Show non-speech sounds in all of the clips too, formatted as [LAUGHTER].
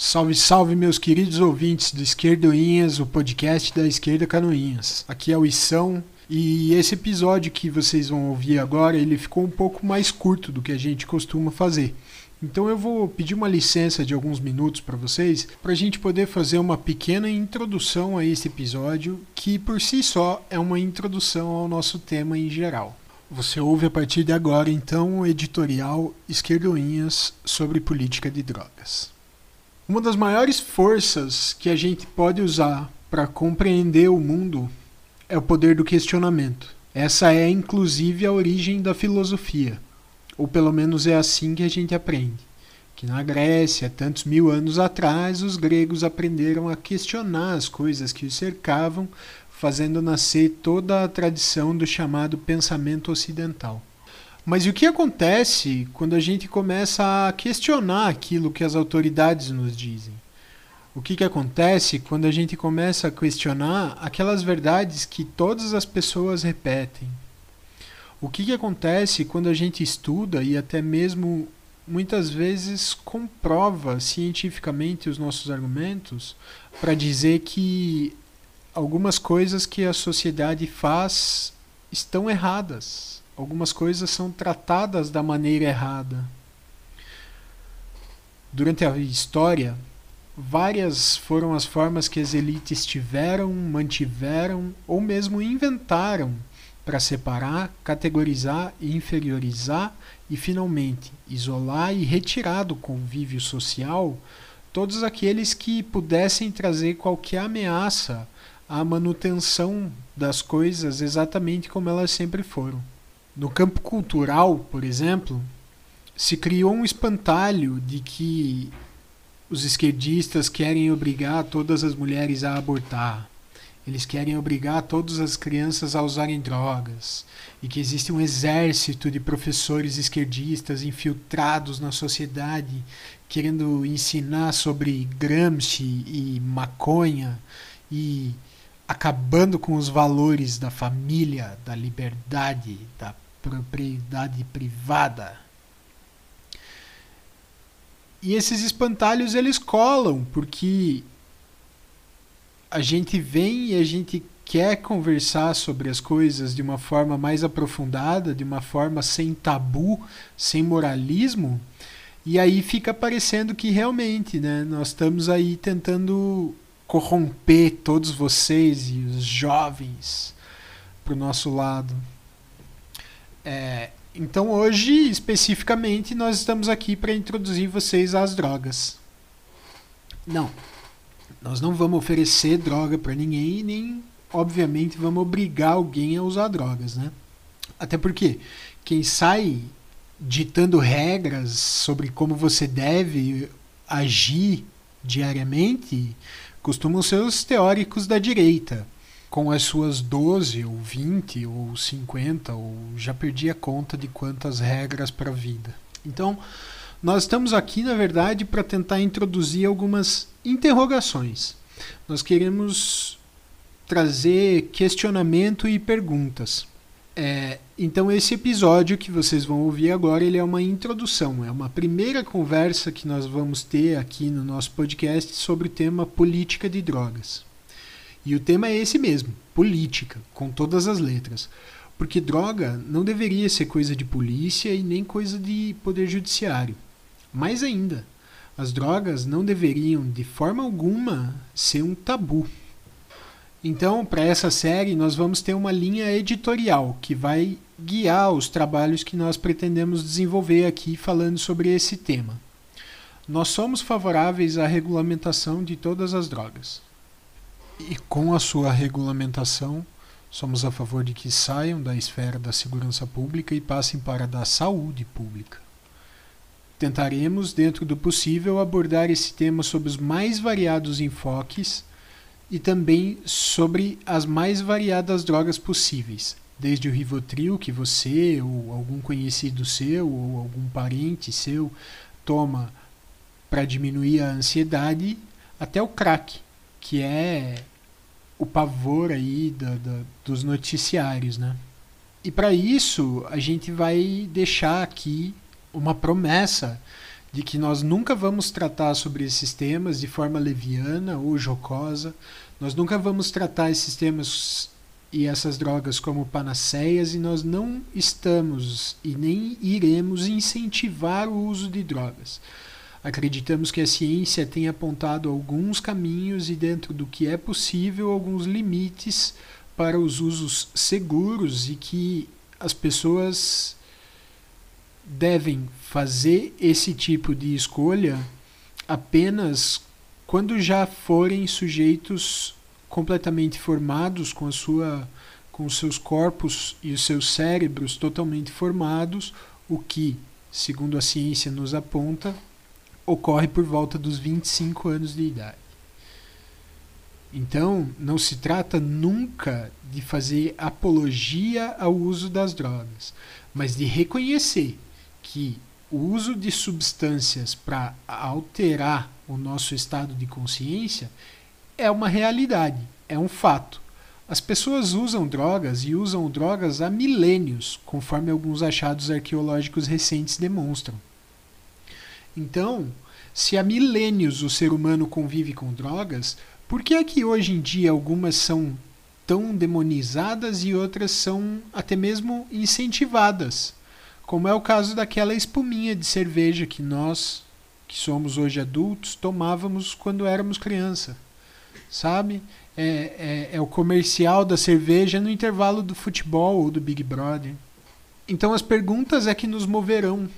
Salve, salve, meus queridos ouvintes do Esquerdoinhas, o podcast da Esquerda Canoinhas. Aqui é o Ição e esse episódio que vocês vão ouvir agora, ele ficou um pouco mais curto do que a gente costuma fazer. Então eu vou pedir uma licença de alguns minutos para vocês, para a gente poder fazer uma pequena introdução a esse episódio, que por si só é uma introdução ao nosso tema em geral. Você ouve a partir de agora, então, o editorial Esquerdoinhas sobre política de drogas. Uma das maiores forças que a gente pode usar para compreender o mundo é o poder do questionamento. Essa é, inclusive, a origem da filosofia, ou pelo menos é assim que a gente aprende. Que na Grécia, tantos mil anos atrás, os gregos aprenderam a questionar as coisas que os cercavam, fazendo nascer toda a tradição do chamado pensamento ocidental. Mas o que acontece quando a gente começa a questionar aquilo que as autoridades nos dizem? O que, que acontece quando a gente começa a questionar aquelas verdades que todas as pessoas repetem? O que, que acontece quando a gente estuda e até mesmo muitas vezes comprova cientificamente os nossos argumentos para dizer que algumas coisas que a sociedade faz estão erradas? Algumas coisas são tratadas da maneira errada. Durante a história, várias foram as formas que as elites tiveram, mantiveram ou mesmo inventaram para separar, categorizar e inferiorizar e finalmente isolar e retirar do convívio social todos aqueles que pudessem trazer qualquer ameaça à manutenção das coisas exatamente como elas sempre foram. No campo cultural, por exemplo, se criou um espantalho de que os esquerdistas querem obrigar todas as mulheres a abortar. Eles querem obrigar todas as crianças a usarem drogas. E que existe um exército de professores esquerdistas infiltrados na sociedade querendo ensinar sobre Gramsci e maconha e acabando com os valores da família, da liberdade, da propriedade privada. E esses espantalhos eles colam, porque a gente vem e a gente quer conversar sobre as coisas de uma forma mais aprofundada, de uma forma sem tabu, sem moralismo, e aí fica parecendo que realmente, né, nós estamos aí tentando corromper todos vocês e os jovens para o nosso lado. É, então hoje, especificamente, nós estamos aqui para introduzir vocês às drogas. Não, nós não vamos oferecer droga para ninguém, nem, obviamente, vamos obrigar alguém a usar drogas, né? Até porque quem sai ditando regras sobre como você deve agir diariamente costumam ser os teóricos da direita com as suas 12 ou 20 ou 50 ou já perdi a conta de quantas regras para a vida. Então, nós estamos aqui, na verdade, para tentar introduzir algumas interrogações. Nós queremos trazer questionamento e perguntas. É, então esse episódio que vocês vão ouvir agora ele é uma introdução, é uma primeira conversa que nós vamos ter aqui no nosso podcast sobre o tema política de drogas. E o tema é esse mesmo: política, com todas as letras. Porque droga não deveria ser coisa de polícia e nem coisa de poder judiciário. Mais ainda, as drogas não deveriam de forma alguma ser um tabu. Então, para essa série, nós vamos ter uma linha editorial que vai guiar os trabalhos que nós pretendemos desenvolver aqui falando sobre esse tema. Nós somos favoráveis à regulamentação de todas as drogas. E com a sua regulamentação, somos a favor de que saiam da esfera da segurança pública e passem para a da saúde pública. Tentaremos, dentro do possível, abordar esse tema sob os mais variados enfoques e também sobre as mais variadas drogas possíveis, desde o Rivotril que você ou algum conhecido seu ou algum parente seu toma para diminuir a ansiedade, até o crack, que é o pavor aí da, da, dos noticiários, né? E para isso a gente vai deixar aqui uma promessa de que nós nunca vamos tratar sobre esses temas de forma leviana ou jocosa, nós nunca vamos tratar esses temas e essas drogas como panaceias e nós não estamos e nem iremos incentivar o uso de drogas. Acreditamos que a ciência tem apontado alguns caminhos e, dentro do que é possível, alguns limites para os usos seguros e que as pessoas devem fazer esse tipo de escolha apenas quando já forem sujeitos completamente formados com a sua com os seus corpos e os seus cérebros totalmente formados, o que, segundo a ciência nos aponta, ocorre por volta dos 25 anos de idade. Então, não se trata nunca de fazer apologia ao uso das drogas, mas de reconhecer que o uso de substâncias para alterar o nosso estado de consciência é uma realidade, é um fato. As pessoas usam drogas e usam drogas há milênios, conforme alguns achados arqueológicos recentes demonstram. Então, se há milênios o ser humano convive com drogas, por que é que hoje em dia algumas são tão demonizadas e outras são até mesmo incentivadas? Como é o caso daquela espuminha de cerveja que nós, que somos hoje adultos, tomávamos quando éramos criança. Sabe? É, é, é o comercial da cerveja no intervalo do futebol ou do Big Brother. Então as perguntas é que nos moverão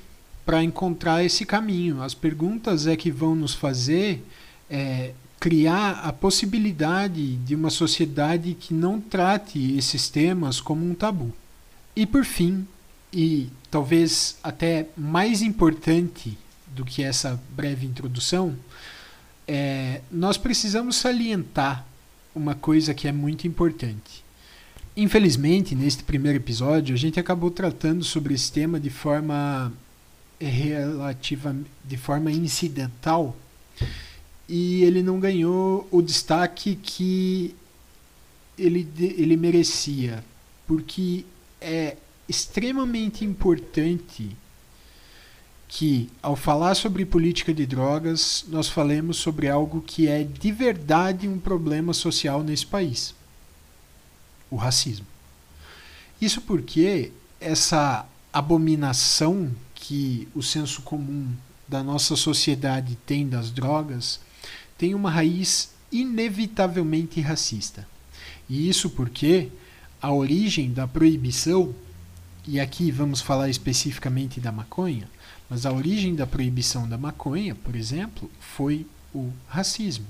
para encontrar esse caminho. As perguntas é que vão nos fazer é, criar a possibilidade de uma sociedade que não trate esses temas como um tabu. E por fim, e talvez até mais importante do que essa breve introdução, é, nós precisamos salientar uma coisa que é muito importante. Infelizmente, neste primeiro episódio, a gente acabou tratando sobre esse tema de forma relativa, de forma incidental, e ele não ganhou o destaque que ele, ele merecia, porque é extremamente importante que, ao falar sobre política de drogas, nós falemos sobre algo que é de verdade um problema social nesse país: o racismo. Isso porque essa abominação que o senso comum da nossa sociedade tem das drogas tem uma raiz inevitavelmente racista. E isso porque a origem da proibição e aqui vamos falar especificamente da maconha, mas a origem da proibição da maconha, por exemplo, foi o racismo.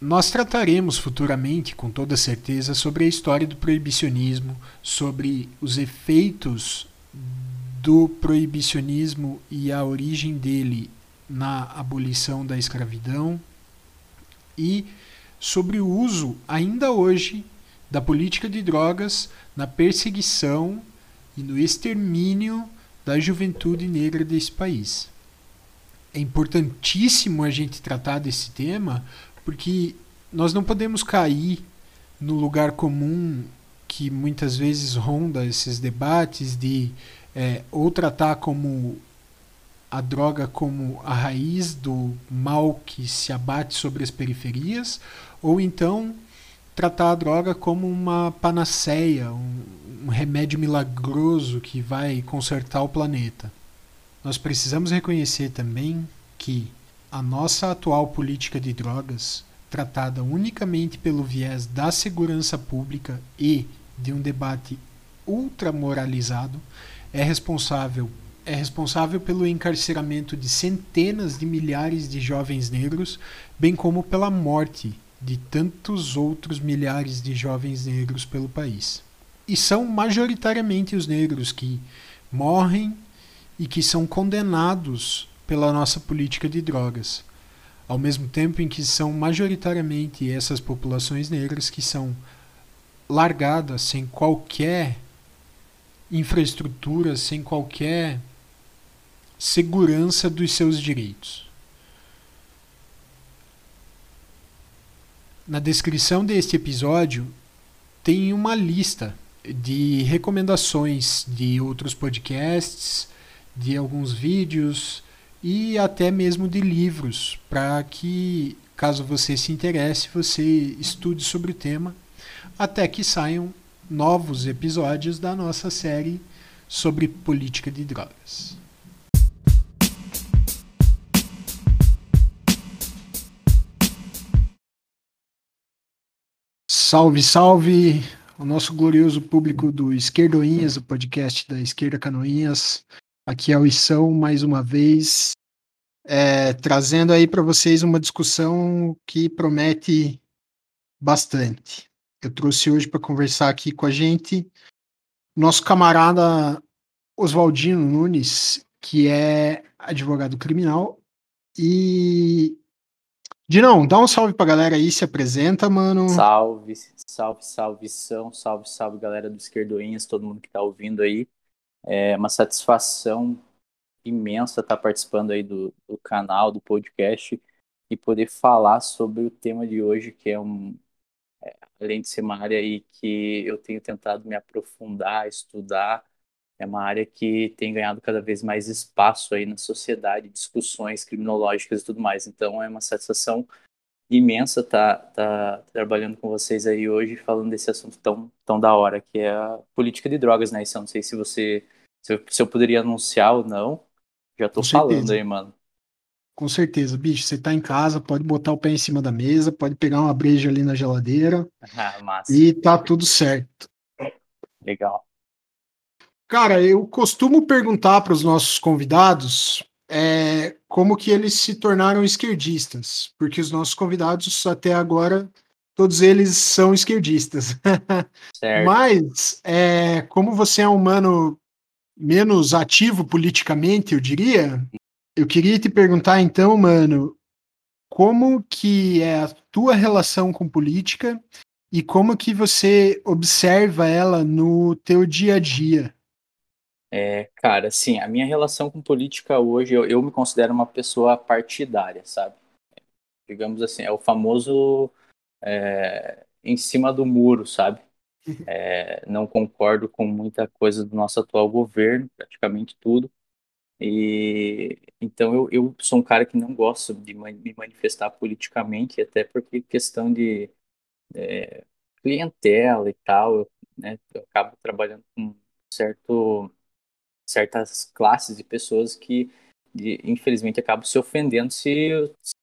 Nós trataremos futuramente, com toda certeza, sobre a história do proibicionismo, sobre os efeitos do proibicionismo e a origem dele na abolição da escravidão e sobre o uso, ainda hoje, da política de drogas na perseguição e no extermínio da juventude negra desse país. É importantíssimo a gente tratar desse tema porque nós não podemos cair no lugar comum que muitas vezes ronda esses debates de é, ou tratar como a droga como a raiz do mal que se abate sobre as periferias, ou então tratar a droga como uma panaceia, um, um remédio milagroso que vai consertar o planeta. Nós precisamos reconhecer também que a nossa atual política de drogas, tratada unicamente pelo viés da segurança pública e de um debate ultramoralizado, é responsável é responsável pelo encarceramento de centenas de milhares de jovens negros, bem como pela morte de tantos outros milhares de jovens negros pelo país. E são majoritariamente os negros que morrem e que são condenados pela nossa política de drogas, ao mesmo tempo em que são majoritariamente essas populações negras que são largadas sem qualquer infraestrutura, sem qualquer segurança dos seus direitos. Na descrição deste episódio tem uma lista de recomendações de outros podcasts, de alguns vídeos e até mesmo de livros, para que, caso você se interesse, você estude sobre o tema, até que saiam novos episódios da nossa série sobre política de drogas. Salve, salve! O nosso glorioso público do Esquerdoinhas, o podcast da Esquerda Canoinhas. Aqui é o Isão, mais uma vez, é, trazendo aí para vocês uma discussão que promete bastante. Eu trouxe hoje para conversar aqui com a gente nosso camarada Oswaldino Nunes, que é advogado criminal. E. Dinão, dá um salve pra galera aí, se apresenta, mano. Salve, salve, salve, são, salve, salve, galera do Esquerdoinhas, todo mundo que tá ouvindo aí. É uma satisfação imensa estar participando aí do, do canal, do podcast e poder falar sobre o tema de hoje, que é um, além de ser uma área aí que eu tenho tentado me aprofundar, estudar, é uma área que tem ganhado cada vez mais espaço aí na sociedade, discussões criminológicas e tudo mais. Então é uma satisfação imensa estar tá, tá trabalhando com vocês aí hoje, falando desse assunto tão, tão da hora, que é a política de drogas, né? Isso eu não sei se você se eu, se eu poderia anunciar ou não. Já tô com falando aí, mano. Com certeza, bicho. Você tá em casa, pode botar o pé em cima da mesa, pode pegar uma breja ali na geladeira. [LAUGHS] Ah. E tá tudo certo. Legal. Cara, eu costumo perguntar para os nossos convidados é, como que eles se tornaram esquerdistas, porque os nossos convidados até agora todos eles são esquerdistas. [LAUGHS] Mas é, como você é um humano menos ativo politicamente, eu diria, eu queria te perguntar então, mano, como que é a tua relação com política e como que você observa ela no teu dia a dia? É, cara, assim, a minha relação com política hoje, eu, eu me considero uma pessoa partidária, sabe? Digamos assim, é o famoso é, em cima do muro, sabe? É, não concordo com muita coisa do nosso atual governo, praticamente tudo. E então eu, eu sou um cara que não gosto de me manifestar politicamente, até porque questão de é, clientela e tal, eu, né, eu acabo trabalhando com certo certas classes de pessoas que de, infelizmente acabam se ofendendo se,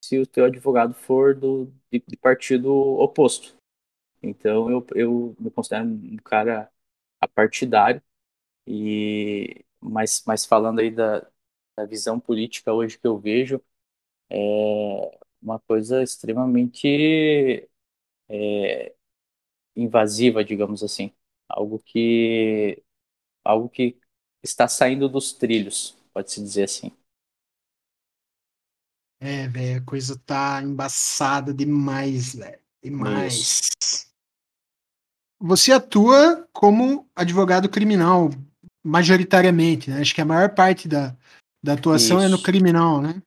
se o teu advogado for do de, de partido oposto. Então eu, eu me considero um cara apartidário e mas, mas falando aí da, da visão política hoje que eu vejo é uma coisa extremamente é, invasiva, digamos assim, algo que algo que está saindo dos trilhos, pode-se dizer assim. É, velho, a coisa tá embaçada demais, velho. Demais. Isso. Você atua como advogado criminal, majoritariamente, né? Acho que a maior parte da, da atuação Isso. é no criminal, né?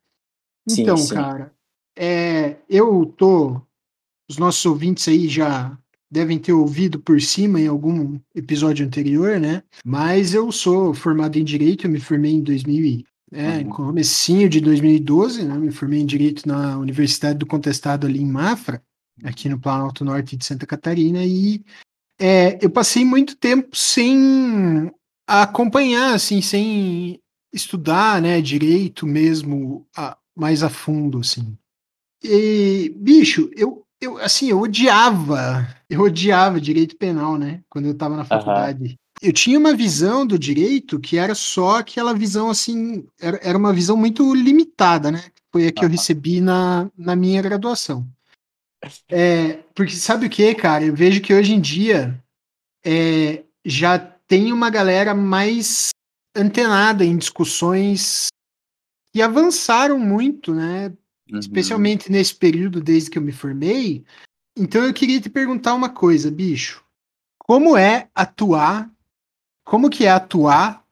Então, sim, sim. cara, é, eu tô. Os nossos ouvintes aí já devem ter ouvido por cima em algum episódio anterior, né? Mas eu sou formado em Direito, eu me formei em 2000, é, uhum. comecinho de 2012, né? Me formei em Direito na Universidade do Contestado ali em Mafra, aqui no Planalto Norte de Santa Catarina, e é, eu passei muito tempo sem acompanhar, assim, sem estudar, né, direito mesmo a, mais a fundo, assim. E, bicho, eu, eu, assim, eu odiava, eu odiava direito penal, né, quando eu tava na faculdade. Uhum. Eu tinha uma visão do direito que era só aquela visão, assim, era, era uma visão muito limitada, né, foi a que uhum. eu recebi na, na minha graduação. É, porque sabe o que, cara? Eu vejo que hoje em dia é, já tem uma galera mais antenada em discussões que avançaram muito, né? Uhum. Especialmente nesse período desde que eu me formei. Então eu queria te perguntar uma coisa, bicho. Como é atuar? Como que é atuar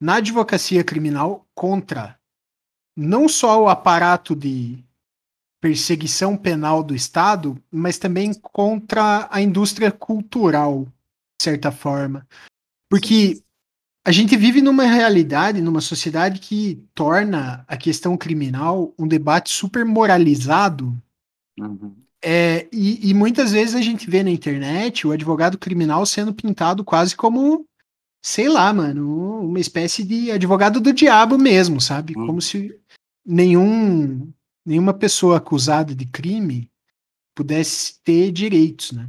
na advocacia criminal contra não só o aparato de perseguição penal do Estado, mas também contra a indústria cultural, de certa forma. Porque a gente vive numa realidade, numa sociedade que torna a questão criminal um debate super moralizado. Uhum. É, e, e, muitas vezes a gente vê na internet o advogado criminal sendo pintado quase como, sei lá, mano, uma espécie de advogado do diabo mesmo, sabe? Uhum. Como se nenhum, nenhuma pessoa acusada de crime pudesse ter direitos, né?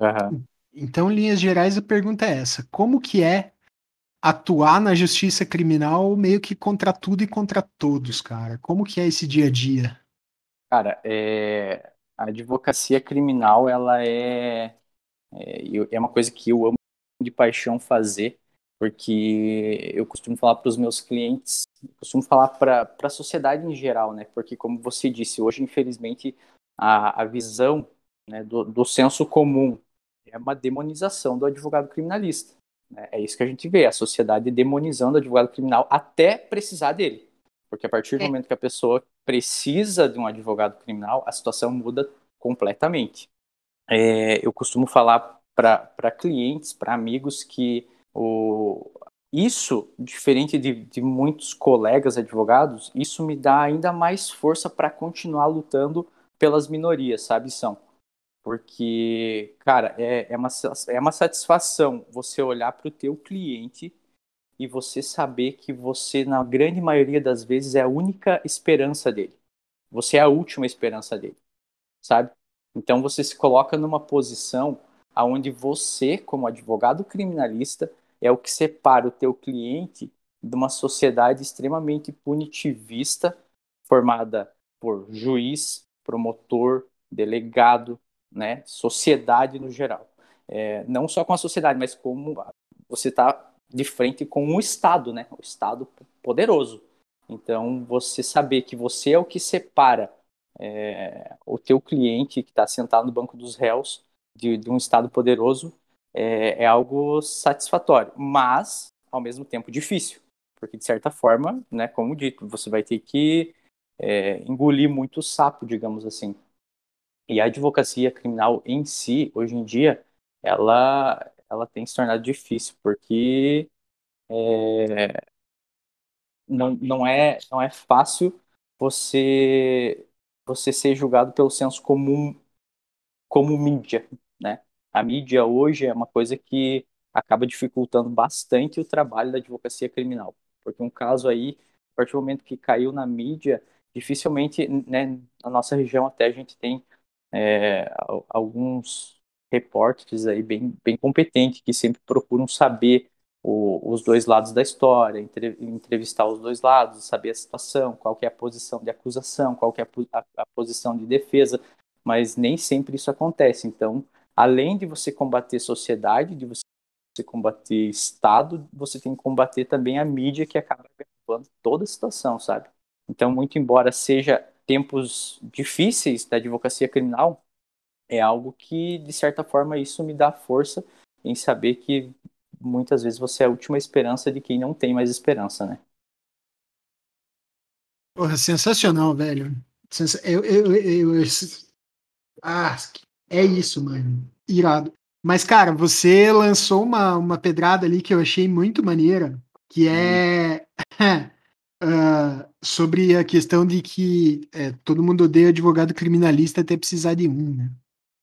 Uhum. Então, em linhas gerais, a pergunta é essa: como que é atuar na justiça criminal meio que contra tudo e contra todos, cara? Como que é esse dia a dia? Cara, é... a advocacia criminal, ela é... é, é uma coisa que eu amo de paixão fazer, porque eu costumo falar para os meus clientes, costumo falar para a sociedade em geral, né? Porque, como você disse, hoje, infelizmente, a, a visão né, do, do senso comum é uma demonização do advogado criminalista. Né? É isso que a gente vê, a sociedade demonizando o advogado criminal até precisar dele. Porque a partir do é. momento que a pessoa precisa de um advogado criminal, a situação muda completamente. É, eu costumo falar para clientes, para amigos, que o, isso, diferente de, de muitos colegas advogados, isso me dá ainda mais força para continuar lutando pelas minorias, sabe, São? Porque, cara, é, é, uma, é uma satisfação você olhar para o teu cliente e você saber que você, na grande maioria das vezes, é a única esperança dele. Você é a última esperança dele, sabe? Então você se coloca numa posição aonde você, como advogado criminalista, é o que separa o teu cliente de uma sociedade extremamente punitivista, formada por juiz, promotor, delegado, né, sociedade no geral. É, não só com a sociedade, mas como você está de frente com um Estado, né, o Estado poderoso. Então, você saber que você é o que separa é, o teu cliente que está sentado no banco dos réus de, de um Estado poderoso é, é, algo satisfatório, mas, ao mesmo tempo, difícil. Porque, de certa forma, né, como dito, você vai ter que é, engolir muito sapo, digamos assim. E a advocacia criminal em si, hoje em dia, ela, ela tem se tornado difícil, porque é, não, não, é, não é fácil você, você ser julgado pelo senso comum como mídia, né? A mídia hoje é uma coisa que acaba dificultando bastante o trabalho da advocacia criminal, porque um caso aí, a partir do momento que caiu na mídia, dificilmente, né, na nossa região até a gente tem é, alguns repórteres aí bem, bem competentes que sempre procuram saber o, os dois lados da história, entre, entrevistar os dois lados, saber a situação, qual é a posição de acusação, qual é a, a, a posição de defesa, mas nem sempre isso acontece. Então, além de você combater sociedade, de você combater Estado, você tem que combater também a mídia que acaba gravando toda a situação, sabe? Então, muito embora seja tempos difíceis da advocacia criminal, é algo que, de certa forma, isso me dá força em saber que muitas vezes você é a última esperança de quem não tem mais esperança, né? Porra, sensacional, velho. Eu, eu, eu, eu, Ah, é isso, mano. Irado. Mas, cara, você lançou uma, uma pedrada ali que eu achei muito maneira, que é. Hum. [LAUGHS] uh, sobre a questão de que é, todo mundo odeia advogado criminalista até precisar de um, né?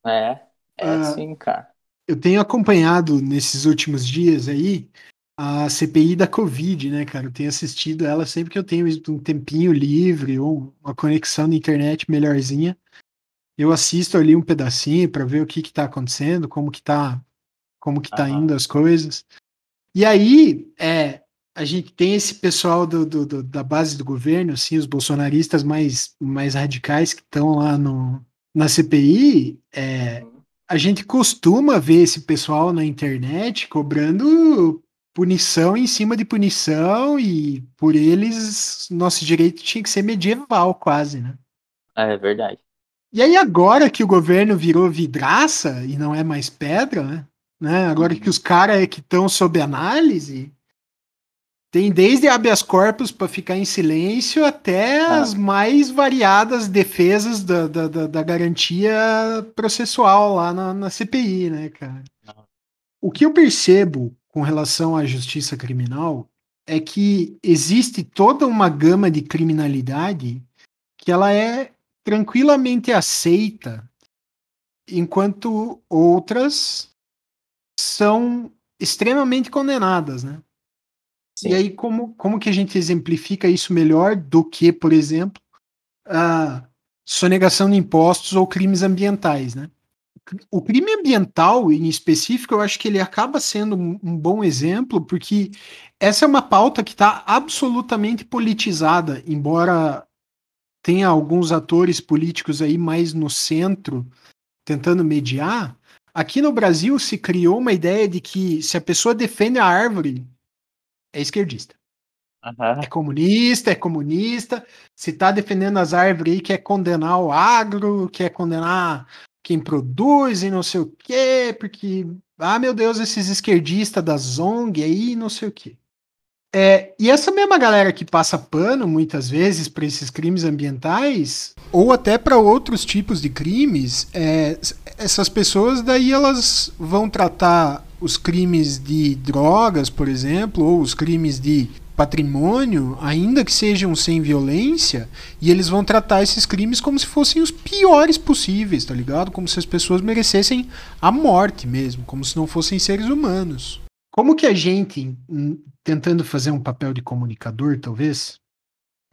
É, é uh, sim, cara. Eu tenho acompanhado nesses últimos dias aí a CPI da Covid, né, cara? Eu tenho assistido ela sempre que eu tenho um tempinho livre ou uma conexão na internet melhorzinha. Eu assisto ali um pedacinho para ver o que que tá acontecendo, como que tá, como que tá indo as coisas. E aí, é, a gente tem esse pessoal do, do, do, da base do governo, assim, os bolsonaristas mais, mais radicais que estão lá no, na CPI, é, a gente costuma ver esse pessoal na internet cobrando punição em cima de punição e por eles nosso direito tinha que ser medieval quase, né? É verdade. E aí agora que o governo virou vidraça e não é mais pedra, né? né? Agora que os caras que estão sob análise, tem desde habeas corpus para ficar em silêncio até ah. as mais variadas defesas da, da, da, garantia processual lá na, na, CPI, né, cara? O que eu percebo com relação à justiça criminal é que existe toda uma gama de criminalidade que ela é tranquilamente aceita, enquanto outras são extremamente condenadas, né? Sim. E aí, como, como que a gente exemplifica isso melhor do que, por exemplo, a sonegação de impostos ou crimes ambientais, né? O crime ambiental, em específico, eu acho que ele acaba sendo um, um bom exemplo, porque essa é uma pauta que está absolutamente politizada, embora tenha alguns atores políticos aí mais no centro tentando mediar. Aqui no Brasil se criou uma ideia de que se a pessoa defende a árvore, é esquerdista. Uhum. É comunista, é comunista. Se tá defendendo as árvores aí, quer condenar o agro, quer condenar quem produz e não sei o quê, porque, ah, meu Deus, esses esquerdistas da Zong aí, não sei o quê. É, e essa mesma galera que passa pano muitas vezes para esses crimes ambientais, ou até para outros tipos de crimes, é, essas pessoas daí elas vão tratar os crimes de drogas, por exemplo, ou os crimes de patrimônio, ainda que sejam sem violência, e eles vão tratar esses crimes como se fossem os piores possíveis, tá ligado? Como se as pessoas merecessem a morte mesmo, como se não fossem seres humanos. Como que a gente, tentando fazer um papel de comunicador, talvez,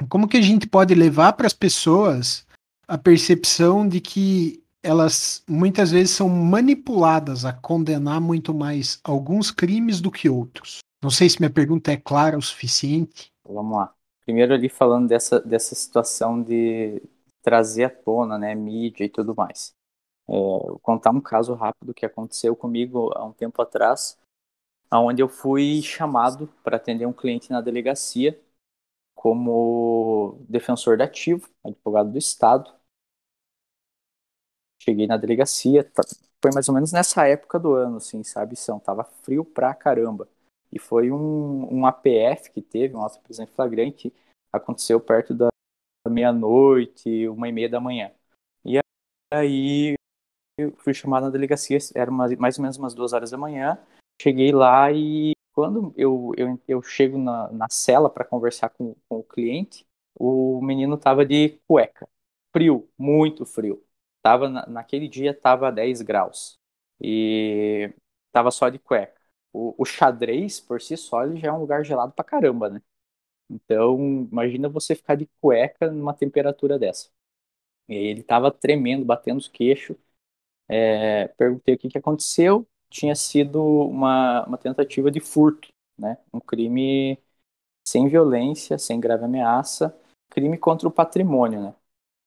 como que a gente pode levar para as pessoas a percepção de que elas muitas vezes são manipuladas a condenar muito mais alguns crimes do que outros. Não sei se minha pergunta é clara o suficiente. Vamos lá. Primeiro ali falando dessa, dessa situação de trazer à tona, né, mídia e tudo mais. É, vou contar um caso rápido que aconteceu comigo há um tempo atrás, onde eu fui chamado para atender um cliente na delegacia como defensor da ativo, advogado do Estado, cheguei na delegacia, tá, foi mais ou menos nessa época do ano, assim, sabe, São, tava frio pra caramba. E foi um, um APF que teve, um auto em flagrante, aconteceu perto da meia-noite, uma e meia da manhã. E aí eu fui chamado na delegacia, era mais ou menos umas duas horas da manhã. Cheguei lá e quando eu, eu, eu chego na, na cela para conversar com, com o cliente, o menino tava de cueca. Frio, muito frio. Tava, naquele dia tava 10 graus. E tava só de cueca. O, o xadrez, por si só, ele já é um lugar gelado pra caramba, né? Então, imagina você ficar de cueca numa temperatura dessa. E ele tava tremendo, batendo os queixos. É, perguntei o que, que aconteceu. Tinha sido uma, uma tentativa de furto, né? Um crime sem violência, sem grave ameaça, crime contra o patrimônio, né?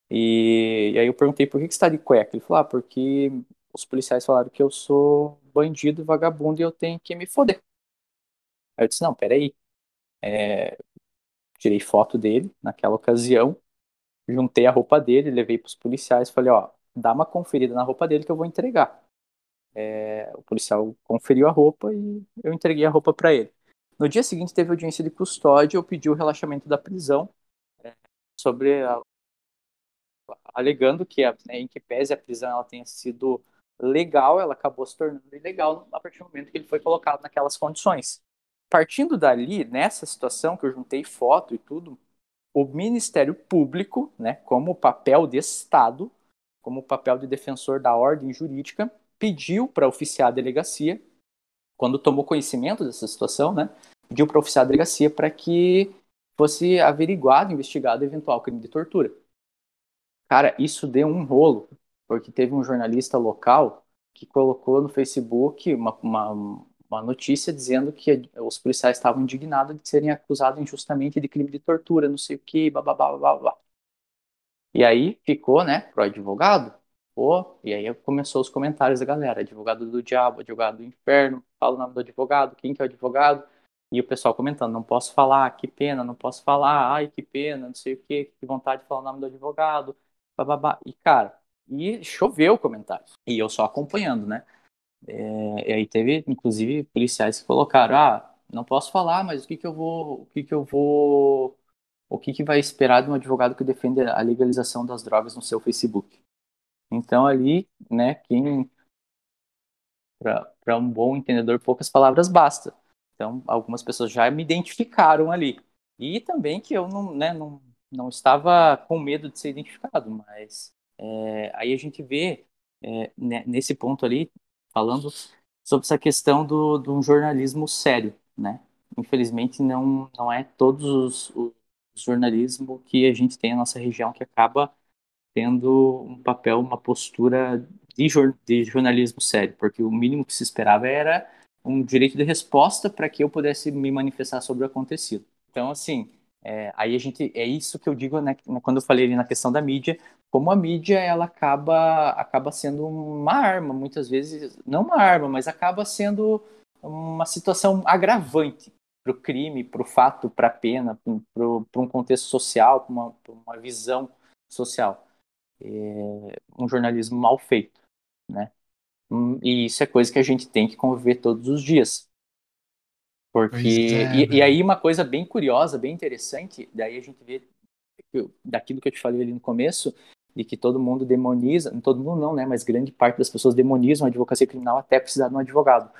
E, e aí eu perguntei por que, que você está de cueca? Ele falou, ah, porque os policiais falaram que eu sou bandido, vagabundo e eu tenho que me foder. Aí eu disse, não, peraí. É, tirei foto dele naquela ocasião, juntei a roupa dele, levei para os policiais, falei, ó, dá uma conferida na roupa dele que eu vou entregar. É, o policial conferiu a roupa e eu entreguei a roupa para ele. No dia seguinte teve audiência de custódia, eu pedi o relaxamento da prisão é, sobre a, alegando que, a, né, em que pese a prisão ela tenha sido legal, ela acabou se tornando ilegal a partir do momento que ele foi colocado naquelas condições. Partindo dali, nessa situação que eu juntei foto e tudo, o Ministério Público, né, como papel de Estado, como papel de defensor da ordem jurídica, pediu para oficiar a delegacia, quando tomou conhecimento dessa situação, né, pediu para oficiar a delegacia para que fosse averiguado, investigado eventual crime de tortura. Cara, isso deu um rolo, porque teve um jornalista local que colocou no Facebook uma, uma, uma notícia dizendo que os policiais estavam indignados de serem acusados injustamente de crime de tortura, não sei o que, blá, blá, blá. E aí ficou, né, pro advogado, pô, e aí começou os comentários da galera, advogado do diabo, advogado do inferno, fala o nome do advogado, quem que é o advogado, e o pessoal comentando, não posso falar, que pena, não posso falar, ai, que pena, não sei o que, que vontade de falar o nome do advogado, bababá. E, cara, e choveu comentários. E eu só acompanhando, né? É, e aí teve, inclusive, policiais que colocaram, ah, não posso falar, mas o que que eu vou, o que que eu vou, o que que vai esperar de um advogado que defende a legalização das drogas no seu Facebook? Então ali, né, quem para um bom entendedor poucas palavras basta. Então, algumas pessoas já me identificaram ali. E também que eu não, né, não, não estava com medo de ser identificado, mas é, aí a gente vê é, né, nesse ponto ali, falando sobre essa questão do, do jornalismo sério, né? Infelizmente, não, não é todos os, os jornalismo que a gente tem na nossa região que acaba tendo um papel, uma postura de, de jornalismo sério, porque o mínimo que se esperava era um direito de resposta para que eu pudesse me manifestar sobre o acontecido. Então, assim, é, aí a gente é isso que eu digo né, quando eu falei na questão da mídia, como a mídia ela acaba acaba sendo uma arma, muitas vezes não uma arma, mas acaba sendo uma situação agravante para o crime, para o fato, para a pena, para um contexto social, para uma, uma, visão social. É um jornalismo mal feito, né? Hum, e isso é coisa que a gente tem que conviver todos os dias. Porque é, e, e, aí uma coisa bem curiosa, bem interessante, daí a gente vê daquilo que eu te falei ali no começo, de que todo mundo demoniza, todo mundo não, né, mas grande parte das pessoas demonizam a advocacia criminal até precisar de um advogado.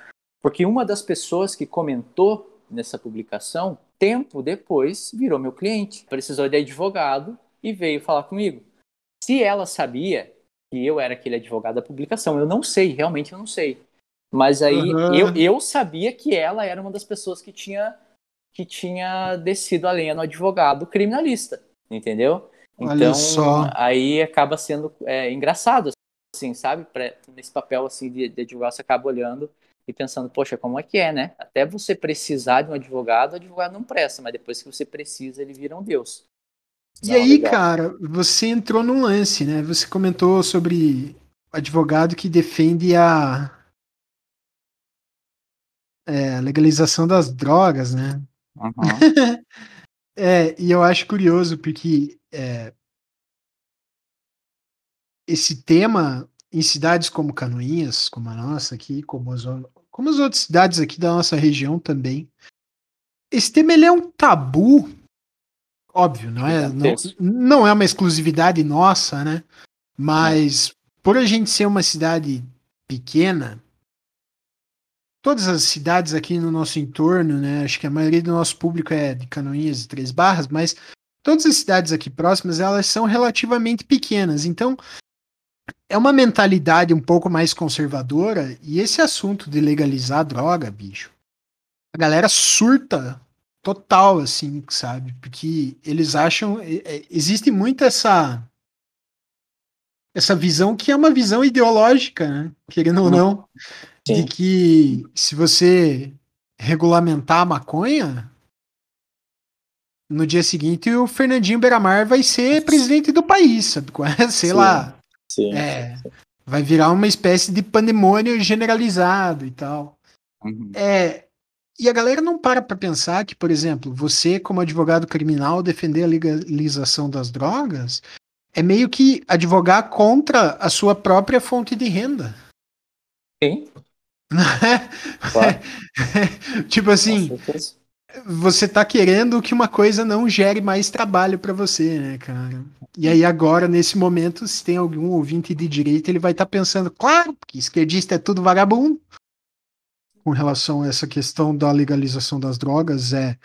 Porque uma das pessoas que comentou nessa publicação, tempo depois virou meu cliente, precisou de advogado e veio falar comigo. Se ela sabia que eu era aquele advogado da publicação. Eu não sei, realmente eu não sei. Mas aí uhum. eu, eu sabia que ela era uma das pessoas que tinha que tinha descido a lenha no advogado criminalista, entendeu? Então aí acaba sendo é, engraçado, assim, sabe? Pra, nesse papel assim de, de advogado você acaba olhando e pensando, poxa, como é que é, né? Até você precisar de um advogado, o advogado não presta, mas depois que você precisa, ele vira um deus. E aí, legal. cara, você entrou num lance, né? Você comentou sobre advogado que defende a é, legalização das drogas, né? Uhum. [LAUGHS] é, e eu acho curioso porque é, esse tema em cidades como Canoinhas, como a nossa aqui, como as, como as outras cidades aqui da nossa região também, esse tema ele é um tabu Óbvio, não é, não, não é uma exclusividade nossa, né? Mas por a gente ser uma cidade pequena, todas as cidades aqui no nosso entorno, né? Acho que a maioria do nosso público é de Canoinhas e Três Barras, mas todas as cidades aqui próximas, elas são relativamente pequenas. Então, é uma mentalidade um pouco mais conservadora e esse assunto de legalizar droga, bicho, a galera surta total, assim, sabe? Porque eles acham. Existe muito essa. Essa visão que é uma visão ideológica, né? querendo ou não, Sim. de que se você regulamentar a maconha, no dia seguinte o Fernandinho Beiramar vai ser presidente do país, sabe? Sei Sim. lá. Sim. É, vai virar uma espécie de pandemônio generalizado e tal. Uhum. É, e a galera não para para pensar que, por exemplo, você, como advogado criminal, defender a legalização das drogas é meio que advogar contra a sua própria fonte de renda. Sim. [LAUGHS] Claro. [LAUGHS] tipo assim, você tá querendo que uma coisa não gere mais trabalho para você, né, cara? E aí agora, nesse momento, se tem algum ouvinte de direita, ele vai estar tá pensando, claro, que esquerdista é tudo vagabundo com relação a essa questão da legalização das drogas é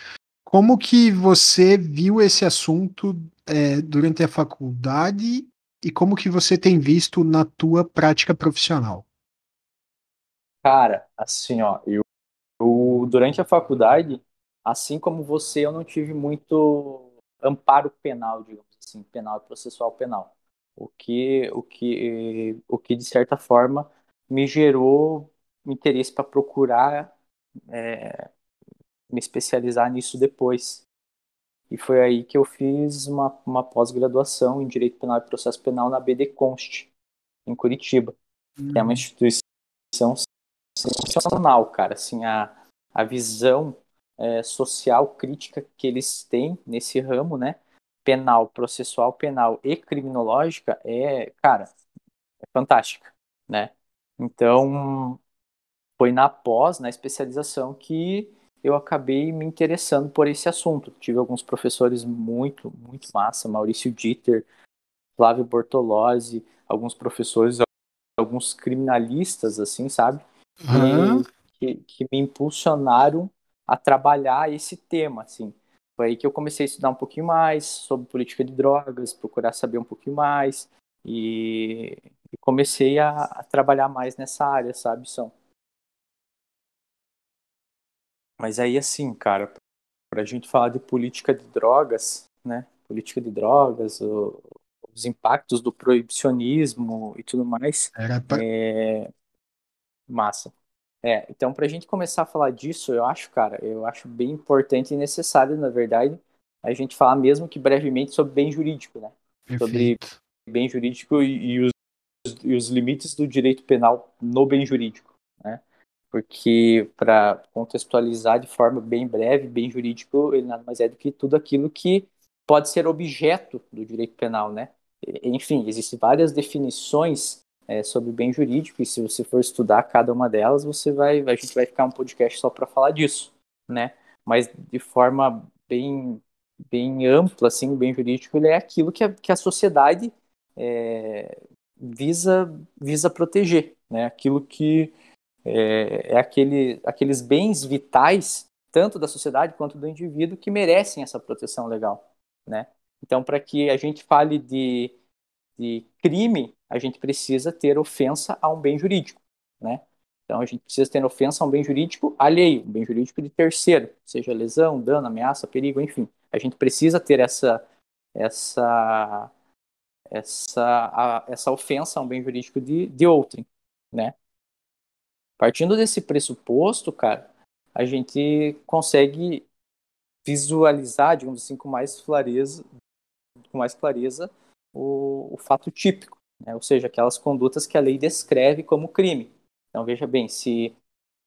como que você viu esse assunto é, durante a faculdade e como que você tem visto na tua prática profissional? Cara, assim, ó, eu, eu durante a faculdade, assim como você, eu não tive muito amparo penal, digamos assim, penal e processual penal. O que, o que, o que de certa forma me gerou interesse para procurar é, me especializar nisso depois. E foi aí que eu fiz uma, uma pós-graduação em Direito Penal e Processo Penal na BD Const, em Curitiba, que é uma hum. instituição sensacional, cara. Assim, a, a visão é, social crítica que eles têm nesse ramo, né? Penal, processual penal e criminológica é, cara, é fantástica, né? Então, foi na pós, na especialização, que eu acabei me interessando por esse assunto. Tive alguns professores muito, muito massa, Maurício Dieter, Flávio Bortolozzi, alguns professores, alguns criminalistas, assim, sabe? Uhum. Que, que, me impulsionaram a trabalhar esse tema, assim. Foi aí que eu comecei a estudar um pouquinho mais sobre política de drogas, procurar saber um pouquinho mais e, e comecei a, a, trabalhar mais nessa área, sabe, São? Mas aí, assim, cara, para a gente falar de política de drogas, né? Política de drogas, o, os impactos do proibicionismo e tudo mais. Era pra... é... Massa. É, então, para a gente começar a falar disso, eu acho, cara, eu acho bem importante e necessário, na verdade, a gente falar mesmo que brevemente sobre bem jurídico, né? Perfeito. Sobre bem jurídico e, e, os, e os limites do direito penal no bem jurídico? Porque, para contextualizar de forma bem breve, bem jurídico, ele nada mais é do que tudo aquilo que pode ser objeto do direito penal, né? Enfim, existem várias definições é, sobre bem jurídico, e se você for estudar cada uma delas, você vai, a gente vai ficar um podcast só para falar disso, né? Mas de forma bem, bem ampla, assim, o bem jurídico ele é aquilo que a, que a sociedade é, visa, visa proteger, né? Aquilo que é, é aquele, aqueles bens vitais, tanto da sociedade quanto do indivíduo, que merecem essa proteção legal, né? Então, para que a gente fale de, de crime, a gente precisa ter ofensa a um bem jurídico, né? Então a gente precisa ter ofensa a um bem jurídico alheio, um bem jurídico de terceiro, seja lesão, dano, ameaça, perigo, enfim. A gente precisa ter essa essa essa a, essa ofensa a um bem jurídico de, de outrem, né? Partindo desse pressuposto, cara, a gente consegue visualizar, digamos assim, com mais clareza, com mais clareza o, o fato típico, né? ou seja, aquelas condutas que a lei descreve como crime. Então, veja bem, se,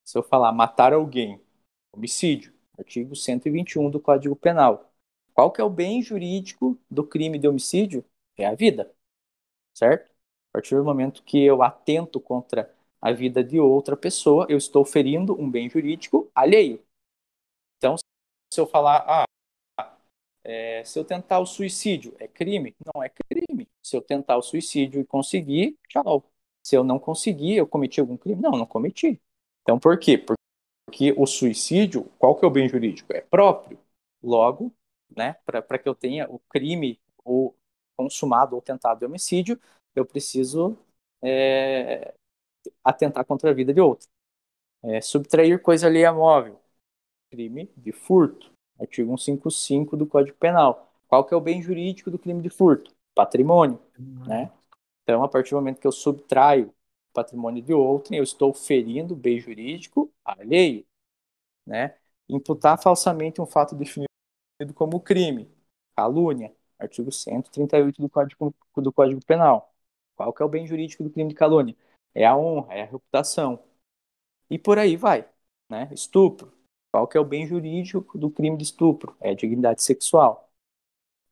se eu falar matar alguém, homicídio, artigo 121 do Código Penal, qual que é o bem jurídico do crime de homicídio? É a vida, certo? A partir do momento que eu atento contra a vida de outra pessoa, eu estou ferindo um bem jurídico alheio. Então, se eu falar, ah, é, se eu tentar o suicídio, é crime? Não é crime. Se eu tentar o suicídio e conseguir, tchau. Se eu não conseguir, eu cometi algum crime? Não, não cometi. Então, por quê? Porque o suicídio, qual que é o bem jurídico? É próprio. Logo, né, para que eu tenha o crime ou consumado ou tentado de homicídio, eu preciso é, atentar contra a vida de outro. É, subtrair coisa alheia móvel, crime de furto artigo 155 do Código Penal. Qual que é o bem jurídico do crime de furto? Patrimônio, uhum. né? Então, a partir do momento que eu subtraio patrimônio de outrem, eu estou ferindo o bem jurídico alheio, né? Imputar falsamente um fato definido como crime, calúnia, artigo 138 do Código, do Código Penal. Qual que é o bem jurídico do crime de calúnia? É a honra, é a reputação. E por aí vai, né? Estupro, qual que é o bem jurídico do crime de estupro? É a dignidade sexual.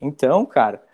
Então, cara,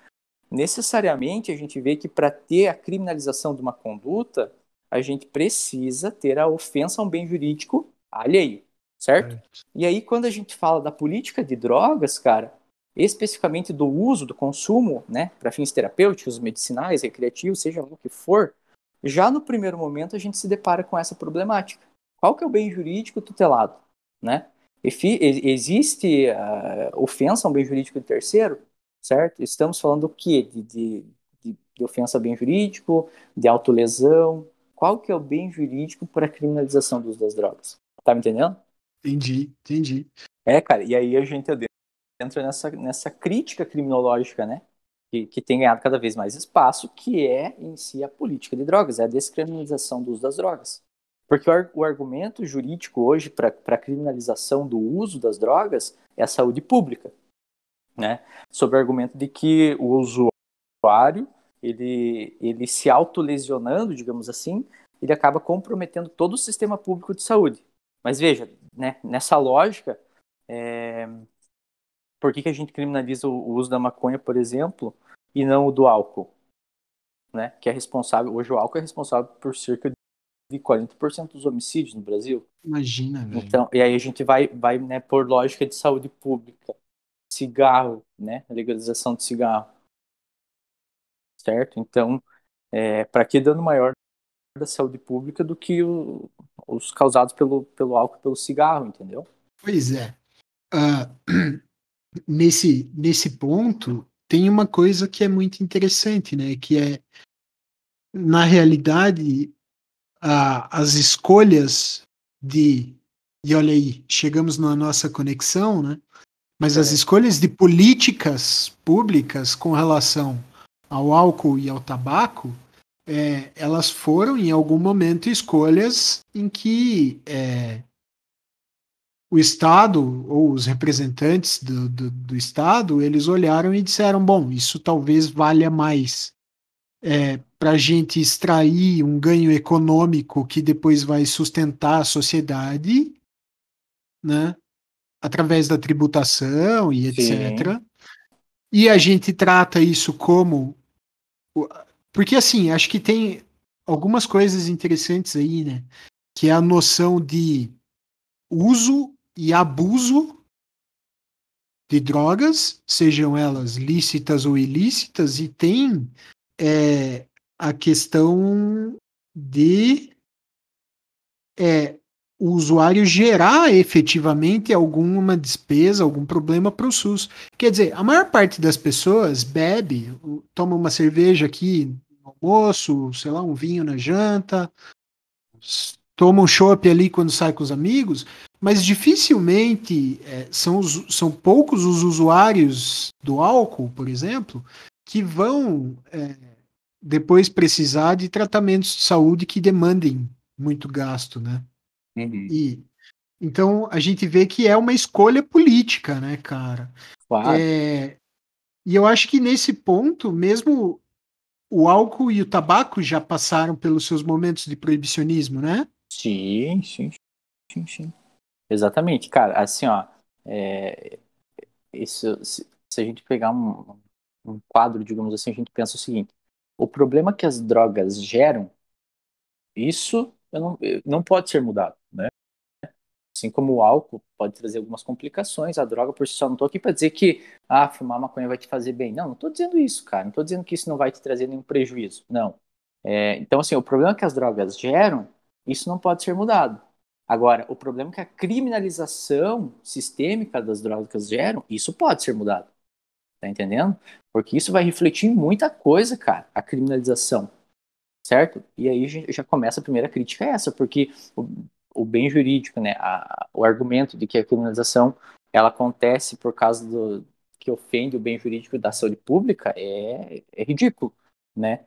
necessariamente a gente vê que para ter a criminalização de uma conduta, a gente precisa ter a ofensa a um bem jurídico alheio, certo? É. E aí, quando a gente fala da política de drogas, cara, especificamente do uso, do consumo, né, para fins terapêuticos, medicinais, recreativos, seja o que for, já no primeiro momento a gente se depara com essa problemática. Qual que é o bem jurídico tutelado, né? Existe uh, ofensa a um bem jurídico de terceiro, certo? Estamos falando do quê? De, de, de, de ofensa a bem jurídico, de autolesão. Qual que é o bem jurídico para a criminalização do uso das drogas? Tá me entendendo? Entendi, entendi. É, cara, e aí a gente entra nessa, nessa crítica criminológica, né? Que, que tem ganhado cada vez mais espaço, que é em si a política de drogas, é a descriminalização do uso das drogas. Porque o, o argumento jurídico hoje para a criminalização do uso das drogas é a saúde pública, né? Sob o argumento de que o usuário, ele, ele se autolesionando, digamos assim, ele acaba comprometendo todo o sistema público de saúde. Mas veja, né, nessa lógica, é... por que, que a gente criminaliza o uso da maconha, por exemplo, e não o do álcool? Né, que é responsável, hoje o álcool é responsável por cerca de 40% dos homicídios no Brasil. Imagina, velho. Então, e aí a gente vai, vai né, por lógica de saúde pública. Cigarro, né? Legalização de cigarro. Certo? Então, é, para que dano maior da saúde pública do que o, os causados pelo, pelo álcool e pelo cigarro, entendeu? Pois é. Uh, [CLEARS THROAT] nesse, nesse ponto, tem uma coisa que é muito interessante, né? Que é, na realidade, uh, as escolhas de. E olha aí, chegamos na nossa conexão, né? Mas é. as escolhas de políticas públicas com relação ao álcool e ao tabaco, é, elas foram em algum momento escolhas em que é, o Estado ou os representantes do, do, do, Estado eles olharam e disseram bom isso talvez valha mais é, para a gente extrair um ganho econômico que depois vai sustentar a sociedade, né? Através da tributação e etc. Sim. E a gente trata isso como. Porque, assim, acho que tem algumas coisas interessantes aí, né? Que é a noção de uso e abuso de drogas, sejam elas lícitas ou ilícitas, e tem é, a questão de é, o usuário gerar efetivamente alguma despesa, algum problema para o SUS. Quer dizer, a maior parte das pessoas bebe, toma uma cerveja aqui no almoço, sei lá, um vinho na janta, toma um chopp ali quando sai com os amigos, mas dificilmente é, são, os, são poucos os usuários do álcool, por exemplo, que vão é, depois precisar de tratamentos de saúde que demandem muito gasto, né? Uhum. E então a gente vê que é uma escolha política, né, cara? Claro. É, e eu acho que nesse ponto, mesmo o álcool e o tabaco já passaram pelos seus momentos de proibicionismo, né? Sim, sim, sim, sim. Exatamente, cara. Assim, ó, é, isso, se, se, a gente pegar um, um quadro, digamos assim, a gente pensa o seguinte: o problema que as drogas geram, isso não, não pode ser mudado, né? Assim como o álcool pode trazer algumas complicações, a droga por si só. Não estou aqui para dizer que ah, fumar maconha vai te fazer bem. Não, não estou dizendo isso, cara. Não estou dizendo que isso não vai te trazer nenhum prejuízo. Não. É, então, assim, o problema que as drogas geram, isso não pode ser mudado. Agora, o problema é que a criminalização sistêmica das drogas geram, isso pode ser mudado. Tá entendendo? Porque isso vai refletir muita coisa, cara, a criminalização. Certo? E aí já começa a primeira crítica é essa, porque o, o bem jurídico, né, a, o argumento de que a criminalização ela acontece por causa do que ofende o bem jurídico da saúde pública é, é ridículo, né?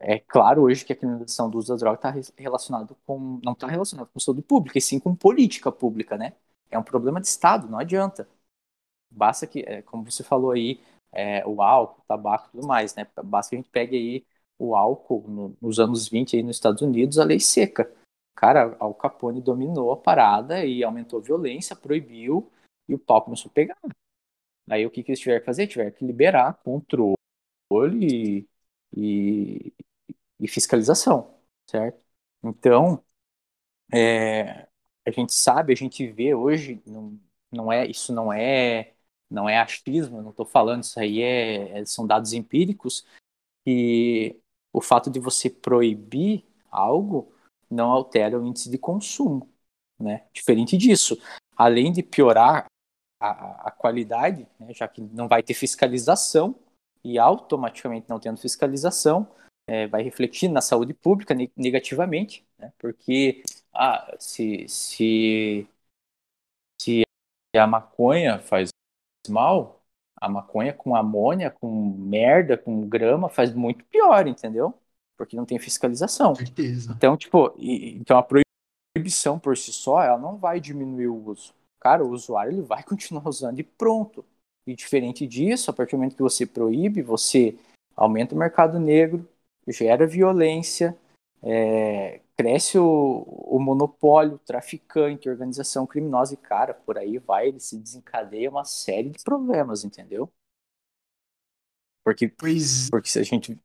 É claro hoje que a criminalização do uso das drogas está relacionado com não está relacionado com saúde pública, e sim com política pública, né? É um problema de Estado, não adianta. Basta que, é, como você falou aí, é, o álcool, o tabaco e tudo mais, né? Basta que a gente pegue aí o álcool no, nos anos 20 aí nos Estados Unidos, a lei seca. Cara, Al Capone dominou a parada e aumentou a violência, proibiu e o pau começou a pegar. Aí o que, que eles tiveram que fazer? Tiveram que liberar controle e, e, fiscalização, certo? Então, é, a gente sabe, a gente vê hoje, não, não é, isso não é não é achismo, não estou falando, isso aí é, é, são dados empíricos, que o fato de você proibir algo não altera o índice de consumo, né? Diferente disso, além de piorar a, a qualidade, né, já que não vai ter fiscalização, e automaticamente não tendo fiscalização, é, vai refletir na saúde pública negativamente, né? porque ah, se, se, se a maconha faz mal, a maconha com amônia, com merda, com grama, faz muito pior, entendeu? Porque não tem fiscalização. Certeza. Então, tipo, e, então a proibição por si só, ela não vai diminuir o uso. Cara, o usuário ele vai [LAUGHS] continuar usando e pronto. E diferente disso, a partir do momento que você proíbe, você aumenta o mercado negro, gera violência, é, cresce o, o monopólio, traficante, organização criminosa e, cara, por aí vai, ele se desencadeia uma série de problemas, entendeu? Porque, pois... porque se a gente.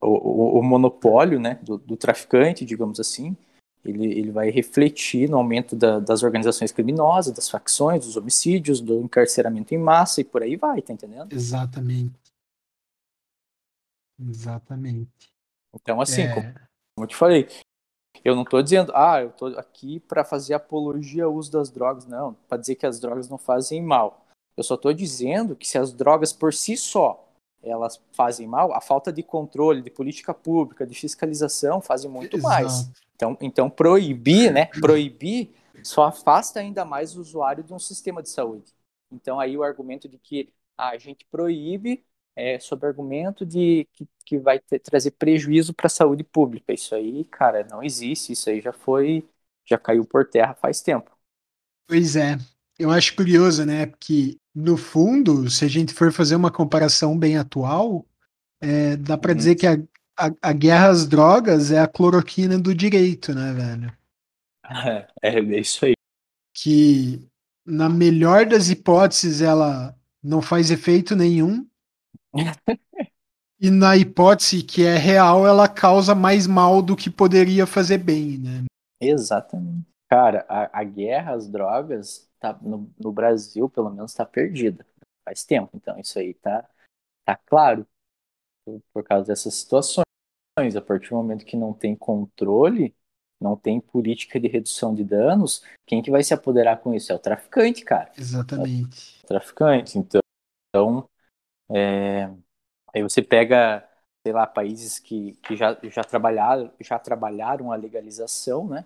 O, o, o monopólio né, do, do, traficante, digamos assim, ele, ele vai refletir no aumento da, das organizações criminosas, das facções, dos homicídios, do encarceramento em massa e por aí vai, tá entendendo? Exatamente. Exatamente. Então, assim, é... como, como eu te falei, Eu não estou dizendo, ah, eu estou aqui para fazer apologia ao uso das drogas, não, para dizer que as drogas não fazem mal. Eu só estou dizendo que se as drogas por si só elas fazem mal, a falta de controle, de política pública, de fiscalização fazem muito Exato. mais. Então, então proibir, né? Proibir só afasta ainda mais o usuário de um sistema de saúde. Então aí o argumento de que a gente proíbe é sob argumento de que, que vai ter, trazer prejuízo para a saúde pública. Isso aí, cara, não existe. Isso aí já foi, já caiu por terra faz tempo. Pois é. Eu acho curioso, né? Porque no fundo, se a gente for fazer uma comparação bem atual, é, dá para dizer que a, a, a, guerra às drogas é a cloroquina do direito, né, velho? [LAUGHS] É, é isso aí. Que, na melhor das hipóteses, ela não faz efeito nenhum. [LAUGHS] e na hipótese que é real, ela causa mais mal do que poderia fazer bem, né? Exatamente. Cara, a, a guerra às drogas tá, no, no Brasil, pelo menos, está perdida. Faz tempo. Então, isso aí tá, tá claro por, por causa dessas situações. A partir do momento que não tem controle, não tem política de redução de danos, quem que vai se apoderar com isso? É o traficante, cara. Exatamente. É o traficante. Então, então é, aí você pega, sei lá, países que, que já, já, trabalharam, já trabalharam a legalização, né?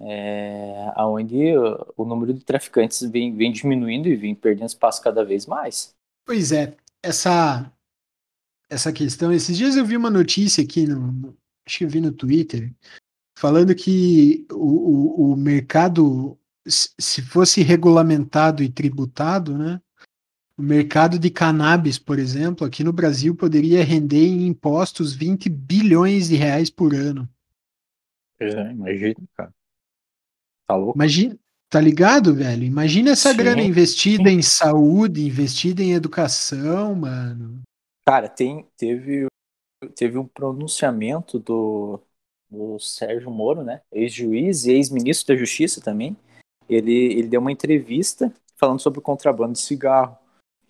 é, onde o número de traficantes vem, vem diminuindo e vem perdendo espaço cada vez mais. Pois é, essa essa questão. Esses dias eu vi uma notícia aqui, no, acho que eu vi no Twitter, falando que o, o, o mercado, se fosse regulamentado e tributado, né? O mercado de cannabis, por exemplo, aqui no Brasil poderia render em impostos 20 bilhões de reais por ano. É, imagina, cara. Tá louco? Imagina, tá ligado, velho? Imagina essa Sim. grana investida em saúde, investida em educação, mano. Cara, tem, teve, teve um pronunciamento do, do Sérgio Moro, né? Ex-juiz e ex-ministro da Justiça também. Ele, ele deu uma entrevista falando sobre o contrabando de cigarro.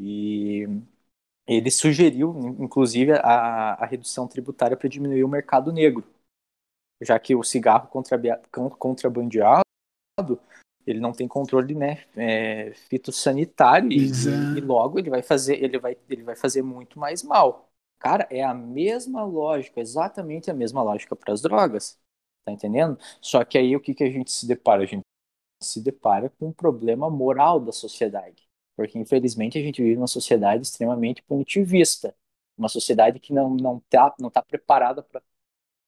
E ele sugeriu, inclusive, a, a redução tributária para diminuir o mercado negro, já que o cigarro contrabandeado ele não tem controle né, é, fitossanitário e, e, logo ele vai fazer ele vai, ele vai fazer muito mais mal. Cara, é a mesma lógica, exatamente a mesma lógica para as drogas. Tá entendendo? Só que aí o que, que a gente se depara? A gente se depara com um problema moral da sociedade. Porque infelizmente a gente vive numa sociedade extremamente punitivista. Uma sociedade que não, não, tá, não tá preparada para.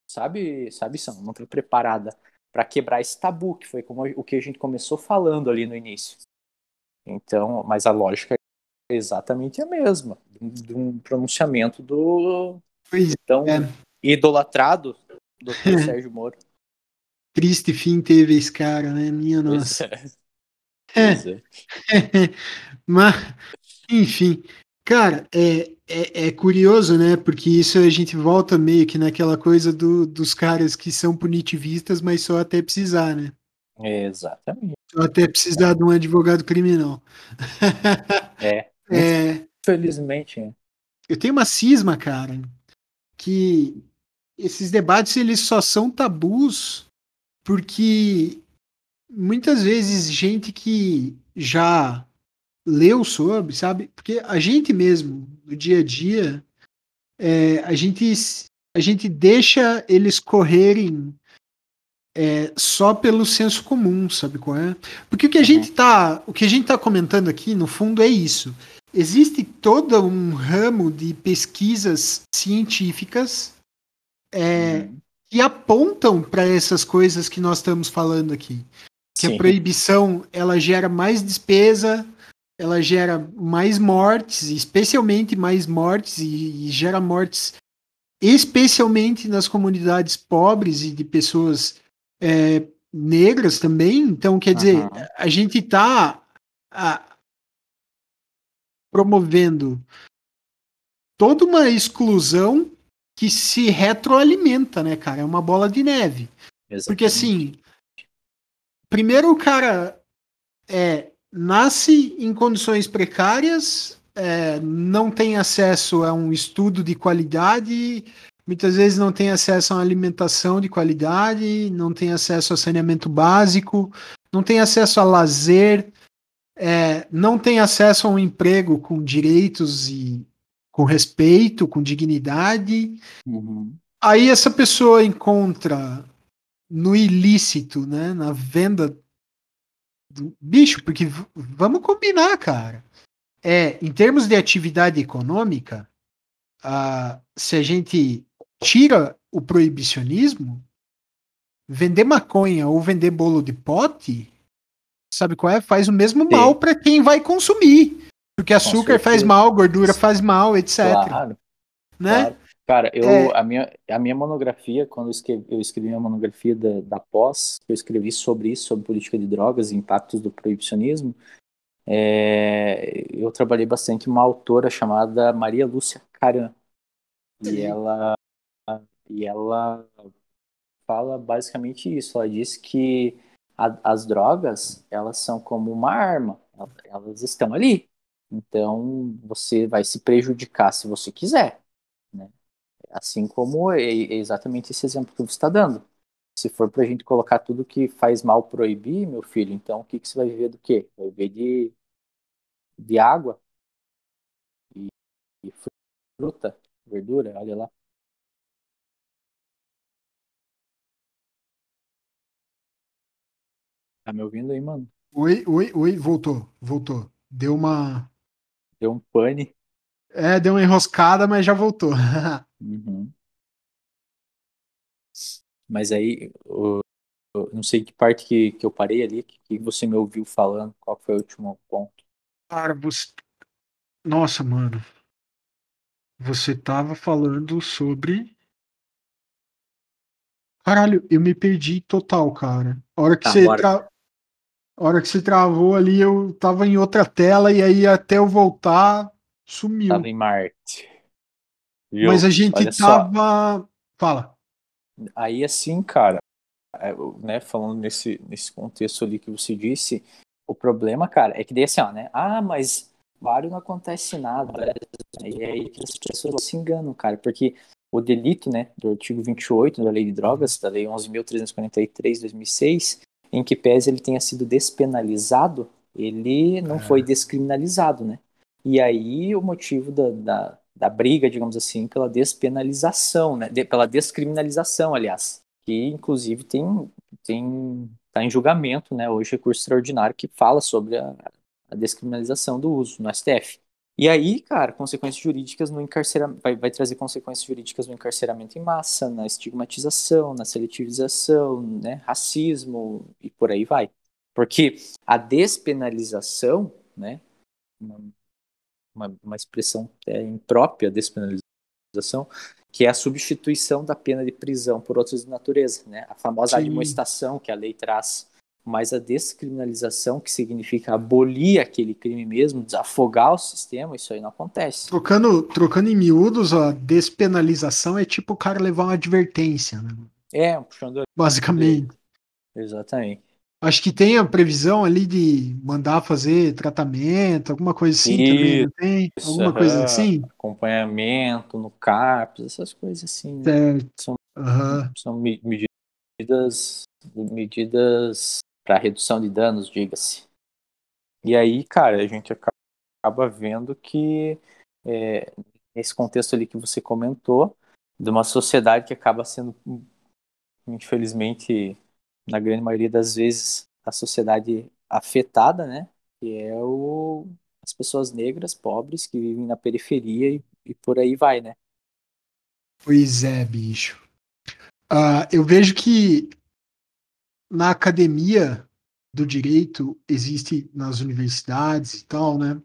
Sabe, sabe, São? Não está preparada para quebrar esse tabu, que foi como o que a gente começou falando ali no início. Então, mas a lógica é exatamente a mesma, de um pronunciamento do pois então é. idolatrado do [LAUGHS] Sérgio Moro. Triste fim teve esse cara, né? Minha nossa. É. é. [LAUGHS] Mas, enfim, Cara, é, é, é, curioso, né? Porque isso a gente volta meio que naquela coisa do, dos caras que são punitivistas, mas só até precisar, né? exatamente. Só até precisar de um advogado criminal. [LAUGHS] É. é Felizmente. É. Eu tenho uma cisma, cara, que esses debates eles só são tabus porque muitas vezes gente que já leu sobre, sabe? Porque a gente mesmo, no dia a dia, é, a, gente, a gente deixa eles correrem é, só pelo senso comum, sabe qual é? Porque o que a gente tá, o que a gente tá comentando aqui, no fundo, é isso. Existe todo um ramo de pesquisas científicas é, uhum. que apontam para essas coisas que nós estamos falando aqui. Que Sim. a proibição ela gera mais despesa, ela gera mais mortes, especialmente mais mortes, e, e gera mortes especialmente nas comunidades pobres e de pessoas é, negras também. Então, quer dizer, uhum. a gente está promovendo toda uma exclusão que se retroalimenta, né, cara? É uma bola de neve. Exatamente. Porque assim, primeiro o cara é nasce em condições precárias, é, não tem acesso a um estudo de qualidade, muitas vezes não tem acesso a uma alimentação de qualidade, não tem acesso a saneamento básico, não tem acesso a lazer, é, não tem acesso a um emprego com direitos e com respeito, com dignidade. Uhum. Aí essa pessoa encontra no ilícito, né, na venda bicho, porque vamos combinar, cara. É, em termos de atividade econômica, uh, se a gente tira o proibicionismo, vender maconha ou vender bolo de pote, sabe qual é? Faz o mesmo Sim. mal para quem vai consumir. Porque açúcar faz mal, gordura faz mal, etc. Claro. Né? Claro. Cara, eu, é... a, minha, a minha monografia, quando eu escrevi, eu escrevi a monografia da, da pós, eu escrevi sobre isso, sobre política de drogas e impactos do proibicionismo, é, eu trabalhei bastante com uma autora chamada Maria Lúcia Caran. E ela, e ela fala basicamente isso. Ela diz que a, as drogas, elas são como uma arma. Elas estão ali. Então, você vai se prejudicar se você quiser. Assim como é, é exatamente esse exemplo que você está dando. Se for para a gente colocar tudo que faz mal proibir, meu filho, então o que, que você vai viver do quê? Vai viver de, de água e, e fruta, verdura, olha lá. Tá me ouvindo aí, mano? Oi, oi, oi, voltou, voltou. Deu uma. Deu um pane. É, deu uma enroscada, mas já voltou. [LAUGHS] uhum. Mas aí, eu, eu não sei que parte que, que eu parei ali, que, que você me ouviu falando, qual foi o último ponto. Cara, você. Nossa, mano. Você tava falando sobre. Caralho, eu me perdi total, cara. A hora que tá, você. Tra... A hora que você travou ali, eu tava em outra tela e aí até eu voltar, sumiu. Tava em Marte. Viu? Mas a gente Olha tava. Só. Fala. Aí assim, cara, é, né, falando nesse, nesse contexto ali que você disse, o problema, cara, é que daí assim, ó, né? Ah, mas vários não acontece nada. E é aí que as pessoas se enganam, cara, porque o delito, né, do artigo 28 da Lei de Drogas, da Lei 11.343, 2006, em que pese ele tenha sido despenalizado, ele não é. foi descriminalizado, né? E aí o motivo da, da, da, briga, digamos assim, pela despenalização, né? De, pela descriminalização, aliás, que inclusive tem tem tá em julgamento, né? Hoje recurso extraordinário que fala sobre a, a descriminalização do uso no STF. E aí, cara, consequências jurídicas no encarceramento, vai, vai, trazer consequências jurídicas no encarceramento em massa, na estigmatização, na seletivização, né, racismo e por aí vai. Porque a despenalização, né, uma, uma, expressão é, imprópria, despenalização, que é a substituição da pena de prisão por outras de natureza, né, a famosa Sim. admoestação que a lei traz mas a descriminalização, que significa abolir aquele crime mesmo, desafogar o sistema, isso aí não acontece. Trocando, trocando em miúdos, a despenalização é tipo o cara levar uma advertência, né? É, puxando. Basicamente. Exatamente. Acho que tem a previsão ali de mandar fazer tratamento, alguma coisa assim isso, também, não tem? Alguma coisa assim? Acompanhamento no CAPS, essas coisas assim. Certo. São, uhum. são medidas, medidas para redução de danos, diga-se. E aí, cara, a gente acaba vendo que é, nesse contexto ali que você comentou, de uma sociedade que acaba sendo, infelizmente, na grande maioria das vezes, a sociedade afetada, né? Que é o, as pessoas negras, pobres, que vivem na periferia e, e por aí vai, né? Pois é, bicho. Uh, eu vejo que na academia do direito existe nas universidades e tal, né?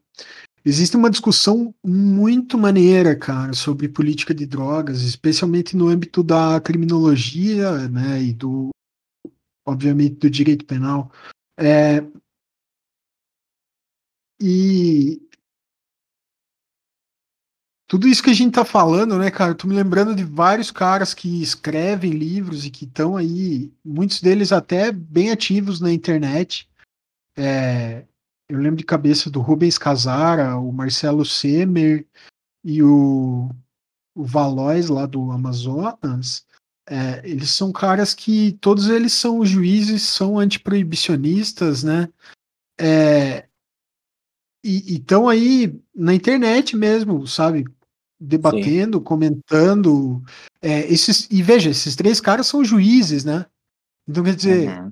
Existe uma discussão muito maneira, cara, sobre política de drogas, especialmente no âmbito da criminologia, né, e do, obviamente, do direito penal. É, e tudo isso que a gente tá falando, né, cara? Tô me lembrando de vários caras que escrevem livros e que estão aí, muitos deles até bem ativos na internet. É, eu lembro de cabeça do Rubens Casara, o Marcelo Semer e o o Valois lá do Amazonas, é, eles são caras que todos eles são juízes, são antiproibicionistas, né? É, e estão aí na internet mesmo, sabe? Debatendo, Sim. comentando. É, esses, e veja, esses três caras são juízes, né? Então, quer dizer, uhum.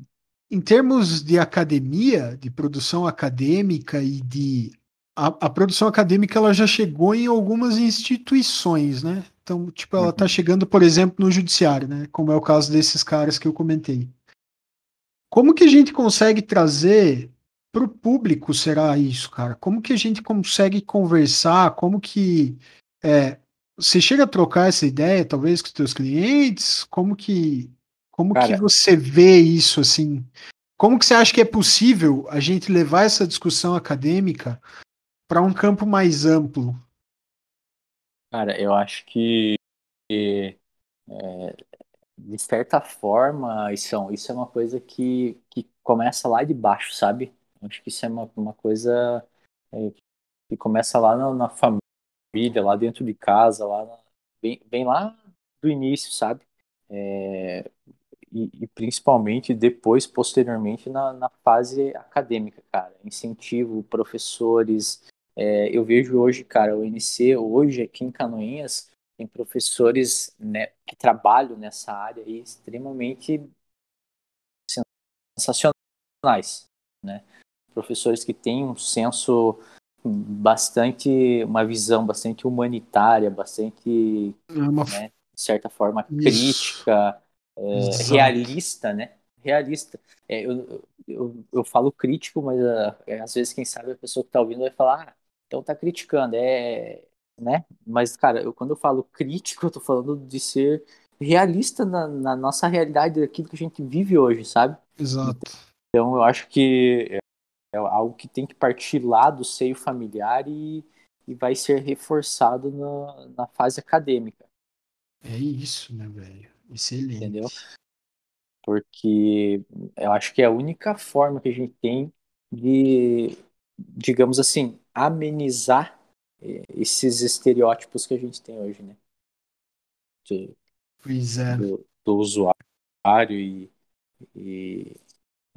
em termos de academia, de produção acadêmica e de. A, a, produção acadêmica ela já chegou em algumas instituições, né? Então, tipo, ela está uhum. chegando, por exemplo, no judiciário, né? Como é o caso desses caras que eu comentei. Como que a gente consegue trazer para o público será isso, cara? Como que a gente consegue conversar? Como que é, você chega a trocar essa ideia, talvez, com os seus clientes? Como que como cara, que você vê isso assim? Como que você acha que é possível a gente levar essa discussão acadêmica para um campo mais amplo? Cara, eu acho que é, de certa forma isso, isso é uma coisa que, que começa lá de baixo, sabe? Acho que isso é uma, uma coisa é, que começa lá na, na, família, lá dentro de casa, lá na, bem, bem lá do início, sabe? É, e, e, principalmente depois, posteriormente, na, na, fase acadêmica, cara. Incentivo, professores. É, eu vejo hoje, cara, o NC, hoje aqui em Canoinhas, tem professores né, que trabalham nessa área aí extremamente sensacionais, né? professores que têm um senso bastante, uma visão bastante humanitária, bastante, é uma... né, de certa forma, crítica, é, realista, né? Realista. É, eu, eu, eu falo crítico, mas uh, às vezes, quem sabe, a pessoa que está ouvindo vai falar, ah, então tá criticando, é, né? Mas, cara, eu, quando eu falo crítico, [LAUGHS] eu tô falando de ser realista na, na nossa realidade, daquilo que a gente vive hoje, sabe? Exato. Então, eu acho que é algo que tem que partir lá do seio familiar e, e vai ser reforçado na, na fase acadêmica. É isso, né, velho? Excelente. Entendeu? Porque eu acho que é a única forma que a gente tem de, digamos assim, amenizar eh, esses estereótipos que a gente tem hoje, né? De, pois é. Do, do usuário e, e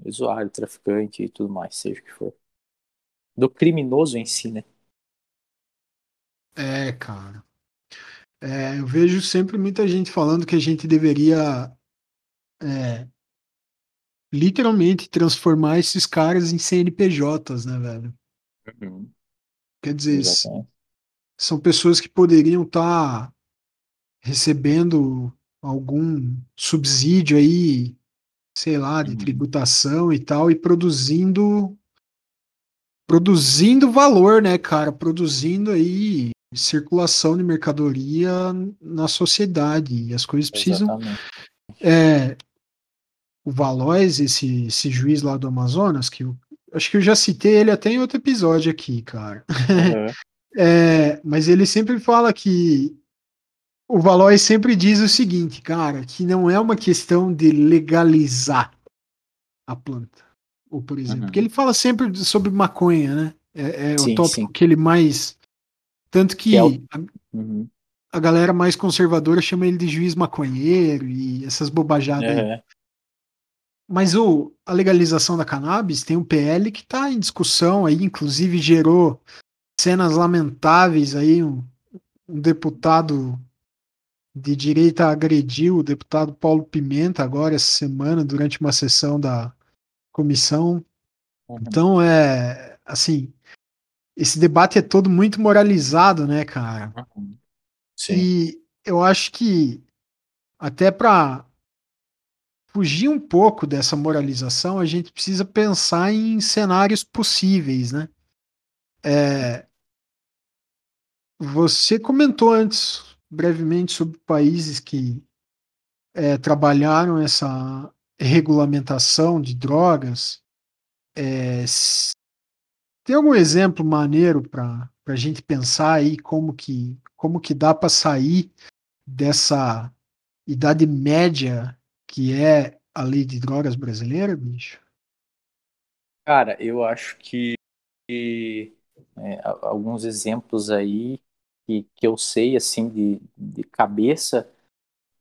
usuário, traficante e tudo mais, seja o que for. Do criminoso em si, né? É, cara. É, eu vejo sempre muita gente falando que a gente deveria é, literalmente transformar esses caras em CNPJs, né, velho? Uhum. Quer dizer, Exatamente. são pessoas que poderiam estar tá recebendo algum subsídio aí sei lá, de uhum. tributação e tal, e produzindo produzindo valor, né, cara, produzindo aí circulação de mercadoria na sociedade. E as coisas precisam. É, o Valois, esse, esse juiz lá do Amazonas, que eu acho que eu já citei ele até em outro episódio aqui, cara. Uhum. [LAUGHS] é, mas ele sempre fala que o Valois sempre diz o seguinte, cara, que não é uma questão de legalizar a planta. Ou, por exemplo, uhum. porque ele fala sempre sobre maconha, né? É, é sim, o tópico sim. que ele mais. Tanto que, que é o... uhum. a, a, galera mais conservadora chama ele de juiz maconheiro e essas bobajadas uhum. Mas o, a legalização da cannabis tem um PL que está em discussão aí, inclusive gerou cenas lamentáveis aí, um, um deputado de direita agrediu o deputado Paulo Pimenta agora essa semana durante uma sessão da comissão. Uhum. Então é assim, esse debate é todo muito moralizado, né, cara? Uhum. Sim. E eu acho que até para fugir um pouco dessa moralização, a gente precisa pensar em cenários possíveis, né? É, você comentou antes brevemente sobre países que é, trabalharam essa regulamentação de drogas. É, tem algum exemplo maneiro para a gente pensar aí como que, como que dá para sair dessa idade média que é a lei de drogas brasileira, bicho? Cara, eu acho que é, alguns exemplos aí que, que eu sei, assim, de, de cabeça,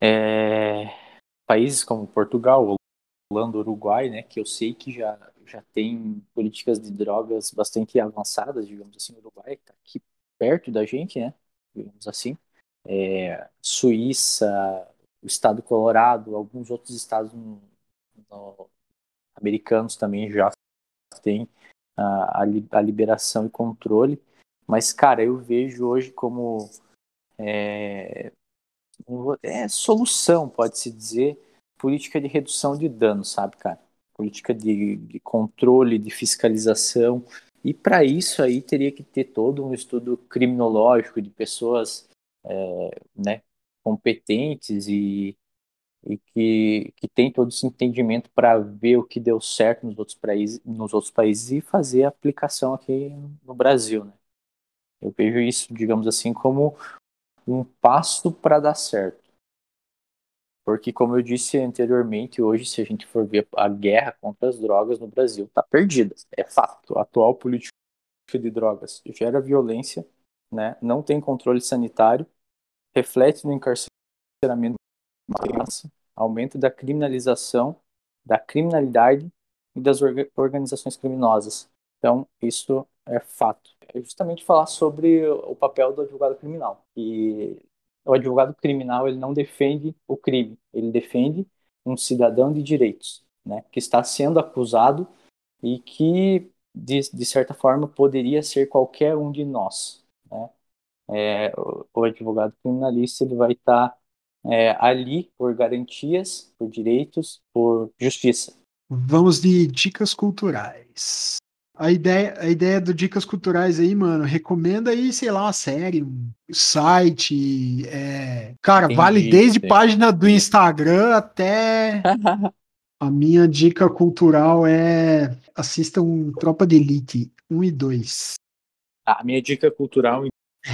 é, países como Portugal, Holanda, Uruguai, né, que eu sei que já, já tem políticas de drogas bastante avançadas, digamos assim, Uruguai está aqui perto da gente, né, digamos assim, é, Suíça, o estado Colorado, alguns outros estados no, no, americanos também já têm a, a, liberação e controle, mas, cara, eu vejo hoje como é, é solução, pode-se dizer, política de redução de danos, sabe, cara? Política de, de controle, de fiscalização. E para isso aí teria que ter todo um estudo criminológico de pessoas é, né, competentes e, e que, que tem todo esse entendimento para ver o que deu certo nos outros, países, nos outros países e fazer a aplicação aqui no Brasil. Né? Eu vejo isso, digamos assim, como um passo para dar certo. Porque, como eu disse anteriormente, hoje, se a gente for ver a guerra contra as drogas no Brasil, está perdida. É fato. A atual política de drogas gera violência, né? não tem controle sanitário, reflete no encarceramento da massa, aumento da criminalização, da criminalidade e das organizações criminosas. Então, isso é fato. É justamente falar sobre o papel do advogado criminal. E o advogado criminal ele não defende o crime, ele defende um cidadão de direitos, né, que está sendo acusado e que de, de certa forma poderia ser qualquer um de nós? É, o, o, advogado criminalista ele vai estar é, ali por garantias, por direitos, por justiça. Vamos de dicas culturais. A ideia, a ideia do Dicas Culturais aí, mano, recomenda aí, sei lá, uma série, um site. É... Cara, Entendi, vale desde página do Instagram até. [LAUGHS] a minha dica cultural é assista um Tropa de Elite 1 e 2. A minha dica cultural,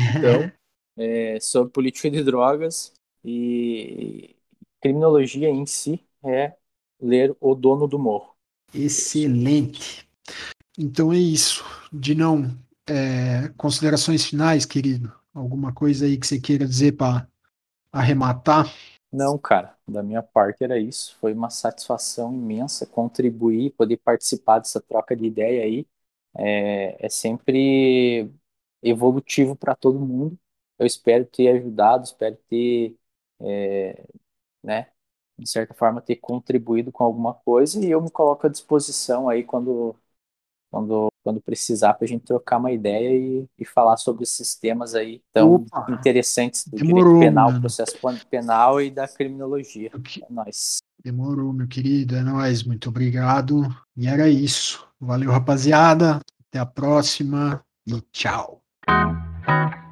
então, [LAUGHS] é sobre política de drogas e criminologia em si é ler O Dono do Morro. Excelente. Então é isso. Dinão, é, considerações finais, querido? Alguma coisa aí que você queira dizer para arrematar? Não, cara, da minha parte era isso. Foi uma satisfação imensa contribuir, poder participar dessa troca de ideia aí. É, é sempre evolutivo para todo mundo. Eu espero ter ajudado, espero ter, é, né, de certa forma, ter contribuído com alguma coisa e eu me coloco à disposição aí quando quando, quando precisar para a gente trocar uma ideia e, e falar sobre esses temas aí tão Opa, interessantes do demorou, direito penal, mano. processo penal e da criminologia. Que... É nóis. Demorou, meu querido, é nóis, muito obrigado. E era isso. Valeu, rapaziada. Até a próxima e tchau. Thank you.